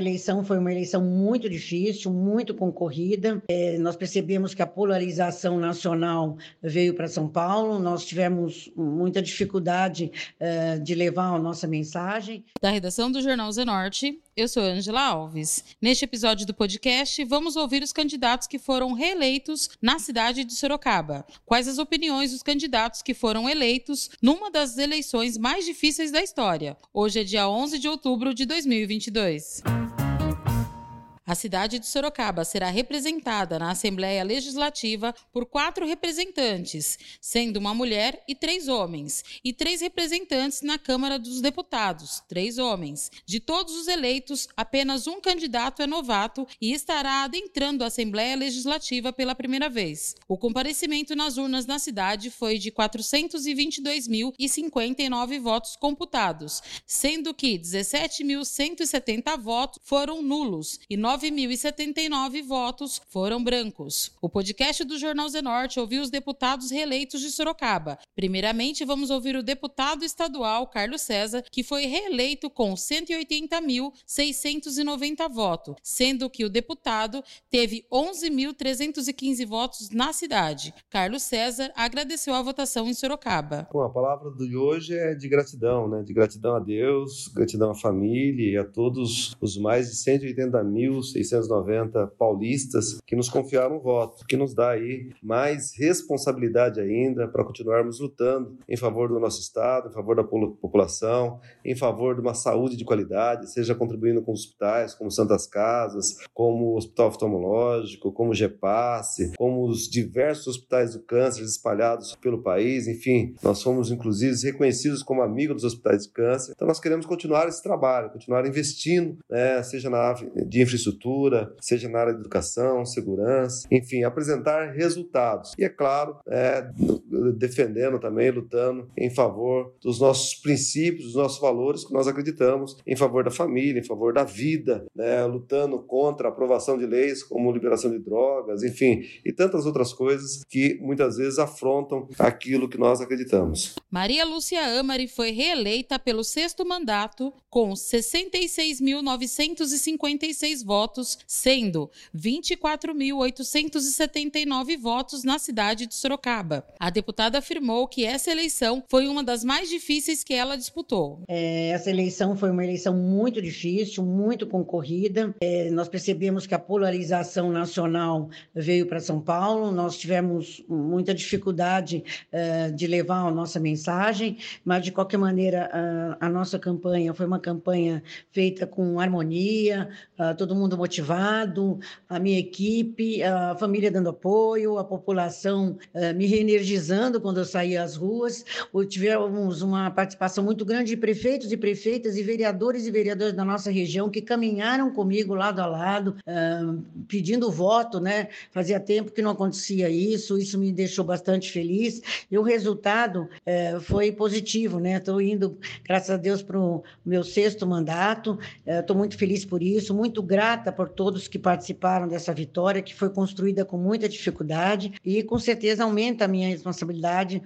eleição foi uma eleição muito difícil, muito concorrida. É, nós percebemos que a polarização nacional veio para São Paulo, nós tivemos muita dificuldade é, de levar a nossa mensagem. Da redação do Jornal Zenorte, eu sou Angela Alves. Neste episódio do podcast, vamos ouvir os candidatos que foram reeleitos na cidade de Sorocaba. Quais as opiniões dos candidatos que foram eleitos numa das eleições mais difíceis da história. Hoje é dia 11 de outubro de 2022. A cidade de Sorocaba será representada na Assembleia Legislativa por quatro representantes, sendo uma mulher e três homens, e três representantes na Câmara dos Deputados, três homens. De todos os eleitos, apenas um candidato é novato e estará adentrando a Assembleia Legislativa pela primeira vez. O comparecimento nas urnas na cidade foi de 422.059 votos computados, sendo que 17.170 votos foram nulos e 9 9.079 votos foram brancos. O podcast do Jornal Zenorte ouviu os deputados reeleitos de Sorocaba. Primeiramente, vamos ouvir o deputado estadual Carlos César, que foi reeleito com 180.690 votos, sendo que o deputado teve 11.315 votos na cidade. Carlos César agradeceu a votação em Sorocaba. Bom, a palavra de hoje é de gratidão, né? De gratidão a Deus, gratidão à família e a todos os mais de 180 mil 690 paulistas que nos confiaram o voto, que nos dá aí mais responsabilidade ainda para continuarmos lutando em favor do nosso Estado, em favor da população, em favor de uma saúde de qualidade, seja contribuindo com hospitais, como Santas Casas, como o Hospital Oftalmológico, como o GEPASSE, como os diversos hospitais do câncer espalhados pelo país, enfim, nós fomos inclusive reconhecidos como amigos dos hospitais de câncer. Então nós queremos continuar esse trabalho, continuar investindo, né, seja na área de infraestrutura infraestrutura, seja na área de educação, segurança, enfim, apresentar resultados. E é claro, é, defendendo também, lutando em favor dos nossos princípios, dos nossos valores que nós acreditamos, em favor da família, em favor da vida, né, lutando contra a aprovação de leis como liberação de drogas, enfim, e tantas outras coisas que muitas vezes afrontam aquilo que nós acreditamos. Maria Lúcia Amari foi reeleita pelo sexto mandato com 66.956 votos votos, sendo 24.879 votos na cidade de Sorocaba. A deputada afirmou que essa eleição foi uma das mais difíceis que ela disputou. É, essa eleição foi uma eleição muito difícil, muito concorrida. É, nós percebemos que a polarização nacional veio para São Paulo, nós tivemos muita dificuldade é, de levar a nossa mensagem, mas de qualquer maneira a, a nossa campanha foi uma campanha feita com harmonia, todo mundo motivado, a minha equipe, a família dando apoio, a população uh, me reenergizando quando eu saía às ruas. Tivemos uma participação muito grande de prefeitos e prefeitas e vereadores e vereadoras da nossa região que caminharam comigo lado a lado, uh, pedindo voto, né? Fazia tempo que não acontecia isso, isso me deixou bastante feliz. E o resultado uh, foi positivo, né? Estou indo, graças a Deus, para o meu sexto mandato. Estou muito feliz por isso, muito grata grata por todos que participaram dessa vitória, que foi construída com muita dificuldade e com certeza aumenta a minha responsabilidade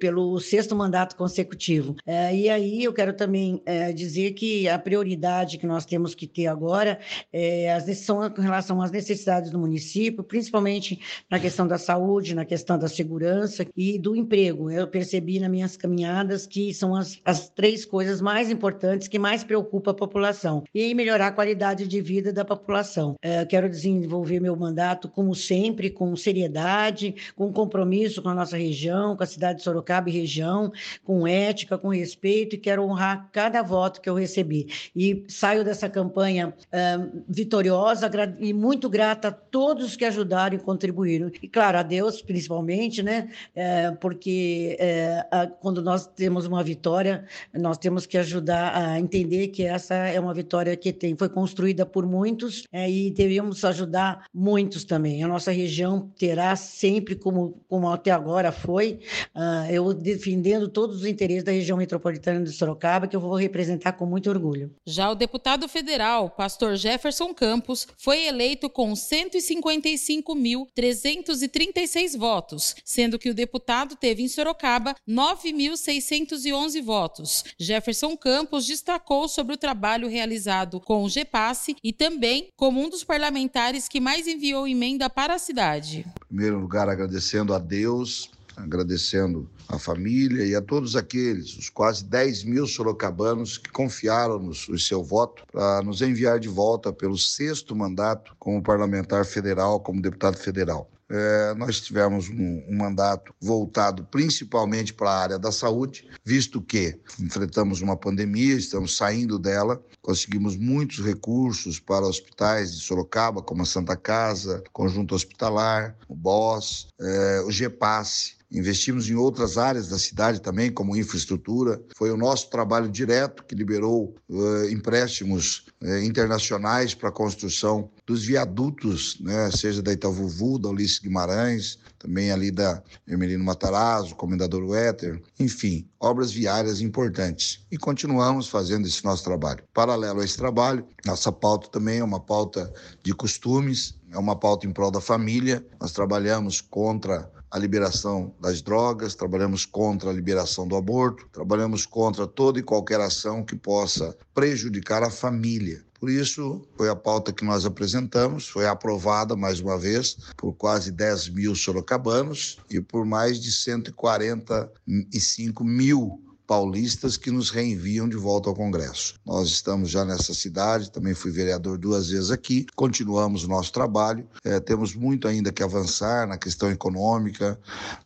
pelo sexto mandato consecutivo. É, e aí eu quero também é, dizer que a prioridade que nós temos que ter agora é as decisões com relação às necessidades do município, principalmente na questão da saúde, na questão da segurança e do emprego. Eu percebi nas minhas caminhadas que são as, as três coisas mais importantes que mais preocupam a população e melhorar a qualidade de vida da população população. É, quero desenvolver meu mandato, como sempre, com seriedade, com compromisso com a nossa região, com a cidade de Sorocaba e região, com ética, com respeito, e quero honrar cada voto que eu recebi. E saio dessa campanha é, vitoriosa e muito grata a todos que ajudaram e contribuíram. E, claro, a Deus, principalmente, né? É, porque é, a, quando nós temos uma vitória, nós temos que ajudar a entender que essa é uma vitória que tem, foi construída por muitos muitos é, e devemos ajudar muitos também. A nossa região terá sempre, como, como até agora foi, uh, eu defendendo todos os interesses da região metropolitana de Sorocaba, que eu vou representar com muito orgulho. Já o deputado federal, pastor Jefferson Campos, foi eleito com 155.336 votos, sendo que o deputado teve em Sorocaba 9.611 votos. Jefferson Campos destacou sobre o trabalho realizado com o GEPASSE e também como um dos parlamentares que mais enviou emenda para a cidade. Em primeiro lugar, agradecendo a Deus agradecendo a família e a todos aqueles, os quase 10 mil sorocabanos que confiaram-nos o seu voto para nos enviar de volta pelo sexto mandato como parlamentar federal, como deputado federal. É, nós tivemos um, um, mandato voltado principalmente para a área da saúde, visto que enfrentamos uma pandemia, estamos saindo dela, conseguimos muitos recursos para hospitais de Sorocaba, como a Santa Casa, Conjunto Hospitalar, o BOS, é, o GEPASSE, Investimos em outras áreas da cidade também, como infraestrutura. Foi o nosso trabalho direto que liberou uh, empréstimos uh, internacionais para a construção dos viadutos, né, seja da Itavuvu, da Ulisses Guimarães, também ali da Emelino Matarazzo, Comendador Wetter, enfim, obras viárias importantes. E continuamos fazendo esse nosso trabalho. Paralelo a esse trabalho, nossa pauta também é uma pauta de costumes, é uma pauta em prol da família. Nós trabalhamos contra a liberação das drogas, trabalhamos contra a liberação do aborto, trabalhamos contra toda e qualquer ação que possa prejudicar a família. Por isso, foi a pauta que nós apresentamos, foi aprovada mais uma vez por quase 10 mil sorocabanos e por mais de 145 mil paulistas que nos reenviam de volta ao Congresso. Nós estamos já nessa cidade, também fui vereador duas vezes aqui, continuamos o nosso trabalho, é, temos muito ainda que avançar na questão econômica,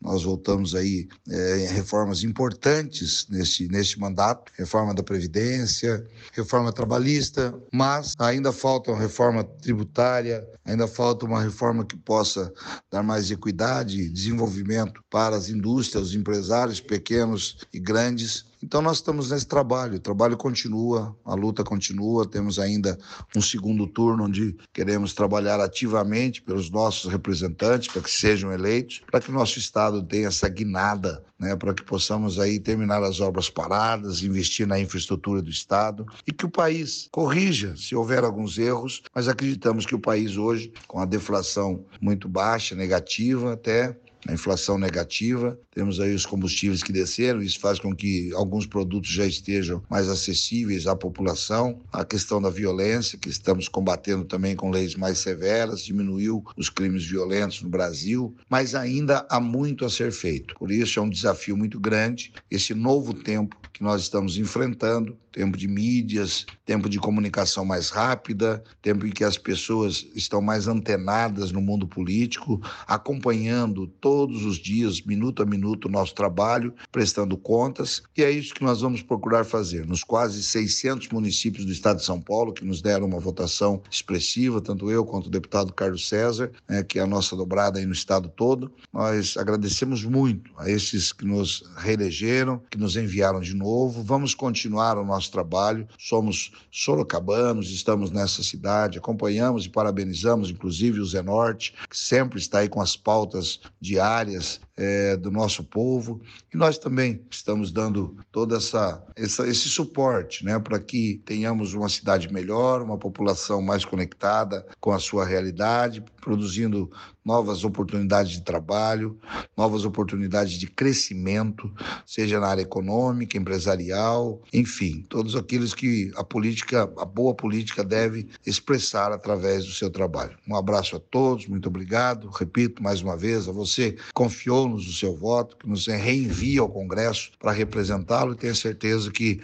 nós voltamos aí é, reformas importantes neste, neste mandato, reforma da Previdência, reforma trabalhista, mas ainda falta uma reforma tributária, ainda falta uma reforma que possa dar mais equidade e desenvolvimento para as indústrias, os empresários pequenos e grandes então nós estamos nesse trabalho, o trabalho continua, a luta continua, temos ainda um segundo turno onde queremos trabalhar ativamente pelos nossos representantes para que sejam eleitos, para que o nosso estado tenha essa guinada, né, para que possamos aí terminar as obras paradas, investir na infraestrutura do estado e que o país corrija se houver alguns erros, mas acreditamos que o país hoje com a deflação muito baixa, negativa até a inflação negativa, temos aí os combustíveis que desceram, isso faz com que alguns produtos já estejam mais acessíveis à população, a questão da violência, que estamos combatendo também com leis mais severas, diminuiu os crimes violentos no Brasil, mas ainda há muito a ser feito. Por isso é um desafio muito grande esse novo tempo que nós estamos enfrentando, tempo de mídias, tempo de comunicação mais rápida, tempo em que as pessoas estão mais antenadas no mundo político, acompanhando todos os dias, minuto a minuto, o nosso trabalho, prestando contas, e é isso que nós vamos procurar fazer. Nos quase 600 municípios do estado de São Paulo, que nos deram uma votação expressiva, tanto eu quanto o deputado Carlos César, né, que é a nossa dobrada aí no estado todo, nós agradecemos muito a esses que nos reelegeram, que nos enviaram de novo. Vamos continuar o nosso nosso trabalho. Somos sorocabanos, estamos nessa cidade, acompanhamos e parabenizamos, inclusive, o Zenorte, que sempre está aí com as pautas diárias é, do nosso povo. E nós também estamos dando todo essa, essa esse suporte né, para que tenhamos uma cidade melhor, uma população mais conectada com a sua realidade, produzindo novas oportunidades de trabalho, novas oportunidades de crescimento, seja na área econômica, empresarial, enfim, todos aqueles que a política, a boa política deve expressar através do seu trabalho. Um abraço a todos, muito obrigado. Repito mais uma vez a você confiou nos o seu voto, que nos reenvia ao Congresso para representá-lo e tenho certeza que,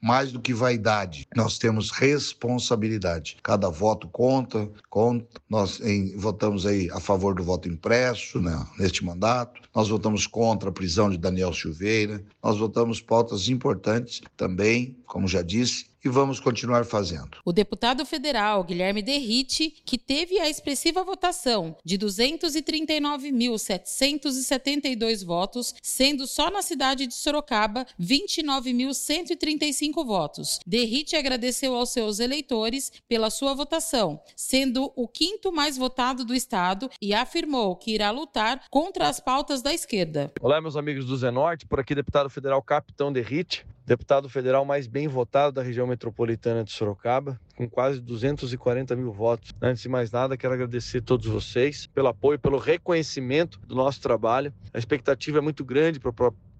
mais do que vaidade, nós temos responsabilidade. Cada voto conta, conta. Nós em, votamos aí a favor do voto impresso né, neste mandato, nós votamos contra a prisão de Daniel Silveira, nós votamos pautas importantes também, como já disse, e vamos continuar fazendo. O deputado federal Guilherme Derrite, que teve a expressiva votação de 239.772 votos, sendo só na cidade de Sorocaba 29.135 votos. Derrite agradeceu aos seus eleitores pela sua votação, sendo o quinto mais votado do estado e afirmou que irá lutar contra as pautas da esquerda. Olá, meus amigos do Zenorte, por aqui deputado federal Capitão Derrite deputado federal mais bem votado da região metropolitana de Sorocaba, com quase 240 mil votos. Antes de mais nada, quero agradecer a todos vocês pelo apoio, pelo reconhecimento do nosso trabalho. A expectativa é muito grande para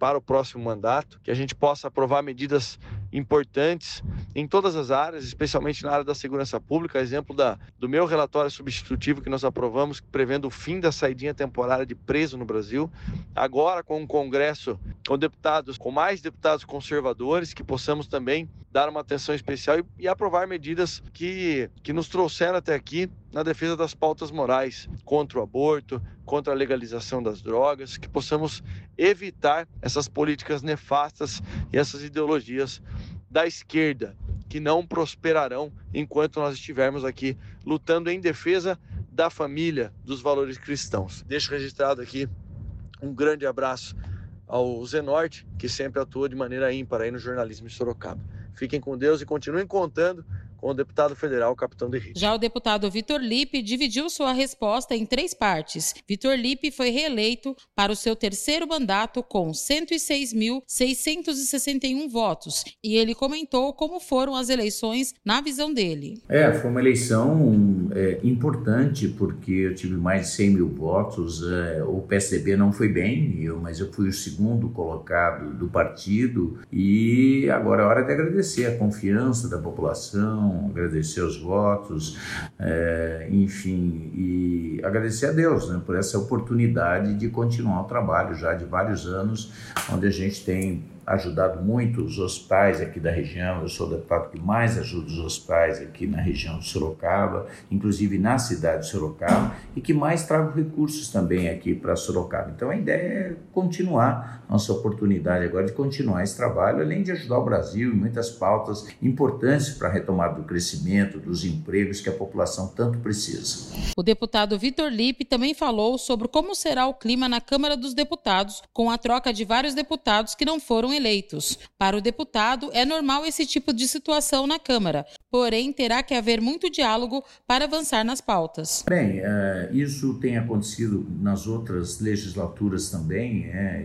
para o próximo mandato, que a gente possa aprovar medidas importantes em todas as áreas, especialmente na área da segurança pública, exemplo da, do meu relatório substitutivo que nós aprovamos, prevendo o fim da saidinha temporária de preso no Brasil. Agora, com um Congresso com deputados, com mais deputados conservadores, que possamos também dar uma atenção especial e, e aprovar medidas que, que nos trouxeram até aqui na defesa das pautas morais contra o aborto, contra a legalização das drogas, que possamos evitar essas políticas nefastas e essas ideologias da esquerda que não prosperarão enquanto nós estivermos aqui lutando em defesa da família, dos valores cristãos. Deixo registrado aqui um grande abraço ao Zenorte, que sempre atua de maneira ímpar aí no jornalismo de Sorocaba. Fiquem com Deus e continuem contando com o deputado federal Capitão Derrite. Já o deputado Vitor Lipe dividiu sua resposta em três partes. Vitor Lipe foi reeleito para o seu terceiro mandato com 106.661 votos e ele comentou como foram as eleições na visão dele. É, foi uma eleição é, importante porque eu tive mais de 100 mil votos. É, o PSDB não foi bem, eu, mas eu fui o segundo colocado do partido e agora é hora de agradecer a confiança da população agradecer os votos, é, enfim, e agradecer a Deus né, por essa oportunidade de continuar o trabalho já de vários anos, onde a gente tem ajudado muito os hospitais aqui da região. Eu sou o deputado que mais ajuda os hospitais aqui na região de Sorocaba, inclusive na cidade de Sorocaba, e que mais trago recursos também aqui para Sorocaba. Então a ideia é continuar nossa oportunidade agora de continuar esse trabalho, além de ajudar o Brasil em muitas pautas importantes para a retomada do crescimento, dos empregos que a população tanto precisa. O deputado Vitor Lipe também falou sobre como será o clima na Câmara dos Deputados, com a troca de vários deputados que não foram eleitos. Para o deputado, é normal esse tipo de situação na Câmara, porém terá que haver muito diálogo para avançar nas pautas. Bem, uh, isso tem acontecido nas outras legislaturas também. É,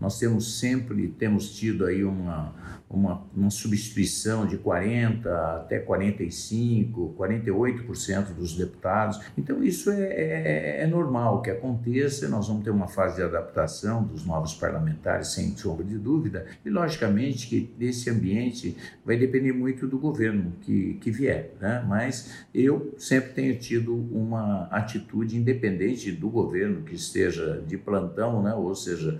nós temos sempre temos tido aí uma uma, uma substituição de 40% até 45%, 48% dos deputados. Então, isso é, é, é, normal que aconteça, nós vamos ter uma fase de adaptação dos novos parlamentares, sem sombra de dúvida, e, logicamente, que esse ambiente vai depender muito do governo que, que vier, né? mas eu sempre tenho tido uma atitude independente do governo que esteja de plantão, né? ou seja,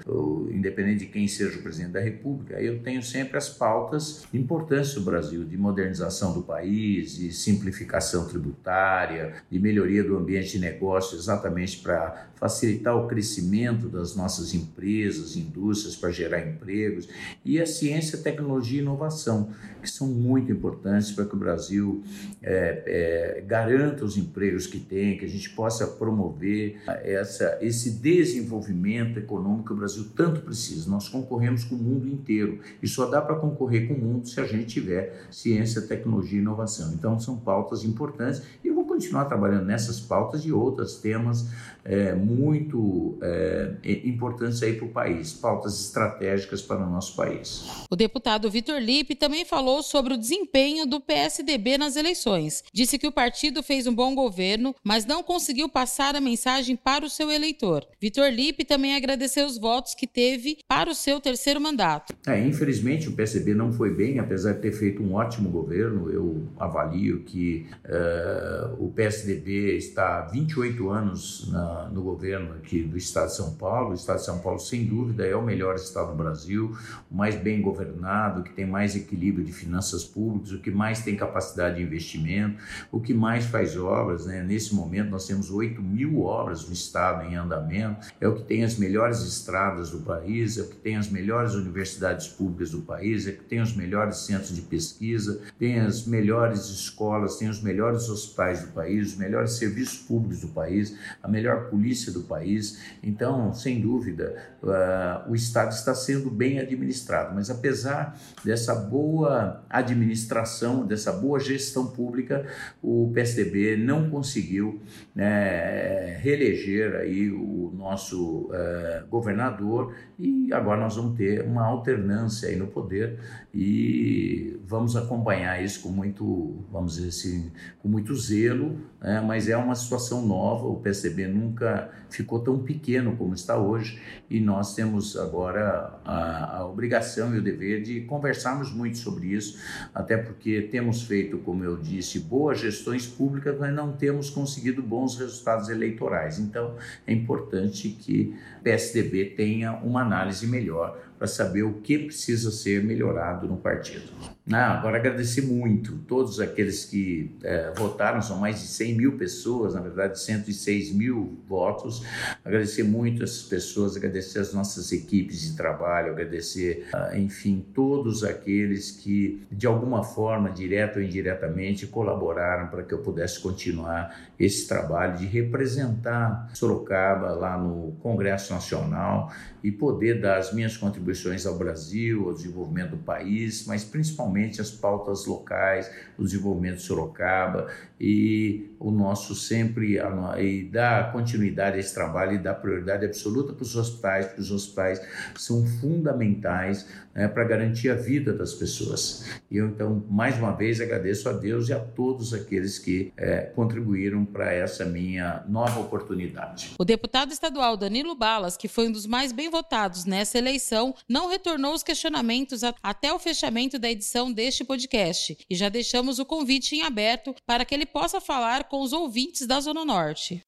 independente de quem seja o presidente da República, eu tenho sempre as pautas importantes do Brasil, de modernização do país, de simplificação tributária, de melhoria do ambiente de negócio, exatamente para facilitar o crescimento das nossas empresas, indústrias, para gerar empregos, e a ciência, tecnologia e inovação, que são muito importantes para que o Brasil é, é, garanta os empregos que tem, que a gente possa promover essa, esse desenvolvimento econômico que o Brasil tanto precisa. Nós concorremos com o mundo inteiro e só dá para concorrer com o mundo se a gente tiver ciência, tecnologia e inovação. Então, são pautas importantes e eu vou continuar trabalhando nessas pautas e outros temas é, muito é, importantes aí para o país, pautas estratégicas para o nosso país. O deputado Vitor Lipe também falou sobre o desempenho do PSDB nas eleições. Disse que o partido fez um bom governo, mas não conseguiu passar a mensagem para o seu eleitor. Vitor Lipe também agradeceu os votos que teve para o seu terceiro mandato. É, infelizmente o PSDB não foi bem, apesar de ter feito um ótimo governo. Eu avalio que uh, o o PSDB está há 28 anos na, no governo aqui do Estado de São Paulo. O Estado de São Paulo, sem dúvida, é o melhor estado do Brasil, o mais bem governado, que tem mais equilíbrio de finanças públicas, o que mais tem capacidade de investimento, o que mais faz obras. Né? Nesse momento, nós temos 8 mil obras no estado em andamento, é o que tem as melhores estradas do país, é o que tem as melhores universidades públicas do país, é o que tem os melhores centros de pesquisa, tem as melhores escolas, tem os melhores hospitais do país, os melhores serviços públicos do país, a melhor polícia do país. Então, sem dúvida, uh, o Estado está sendo bem administrado, mas apesar dessa boa administração, dessa boa gestão pública, o PSDB não conseguiu né, reeleger aí o nosso uh, governador e agora nós vamos ter uma alternância aí no poder e vamos acompanhar isso com muito, vamos dizer assim, com muito zelo, né? mas é uma situação nova, o PSDB nunca ficou tão pequeno como está hoje e nós temos agora a, a obrigação e o dever de conversarmos muito sobre isso, até porque temos feito, como eu disse, boas gestões públicas, mas não temos conseguido bons resultados eleitorais. Então, é importante que PSDB tenha uma análise melhor para saber o que precisa ser melhorado no partido. Ah, agora agradecer muito todos aqueles que é, votaram, são mais de 100 mil pessoas, na verdade 106 mil votos. Agradecer muito essas pessoas, agradecer as nossas equipes de trabalho, agradecer, ah, enfim, todos aqueles que de alguma forma, direta ou indiretamente, colaboraram para que eu pudesse continuar esse trabalho de representar Sorocaba lá no Congresso Nacional e poder dar as minhas contribuições ao Brasil, ao desenvolvimento do país, mas principalmente as pautas locais, o desenvolvimento de Sorocaba e o nosso sempre e dar continuidade a esse trabalho e dar prioridade absoluta para os hospitais, porque os hospitais são fundamentais né, para garantir a vida das pessoas. E eu então mais uma vez agradeço a Deus e a todos aqueles que é, contribuíram para essa minha nova oportunidade. O deputado estadual Danilo Que foi um dos mais bem votados nessa eleição, não retornou os questionamentos até o fechamento da edição deste podcast e já deixamos o convite em aberto para que ele possa falar com os ouvintes da Zona Norte.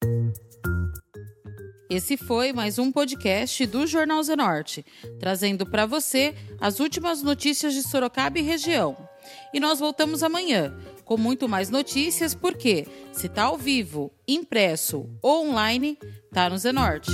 Esse foi mais um podcast do Jornal Zenorte, trazendo para você as últimas notícias de Sorocaba e região. E nós voltamos amanhã com muito mais notícias, porque se tá ao vivo, impresso ou online, tá no Zenorte.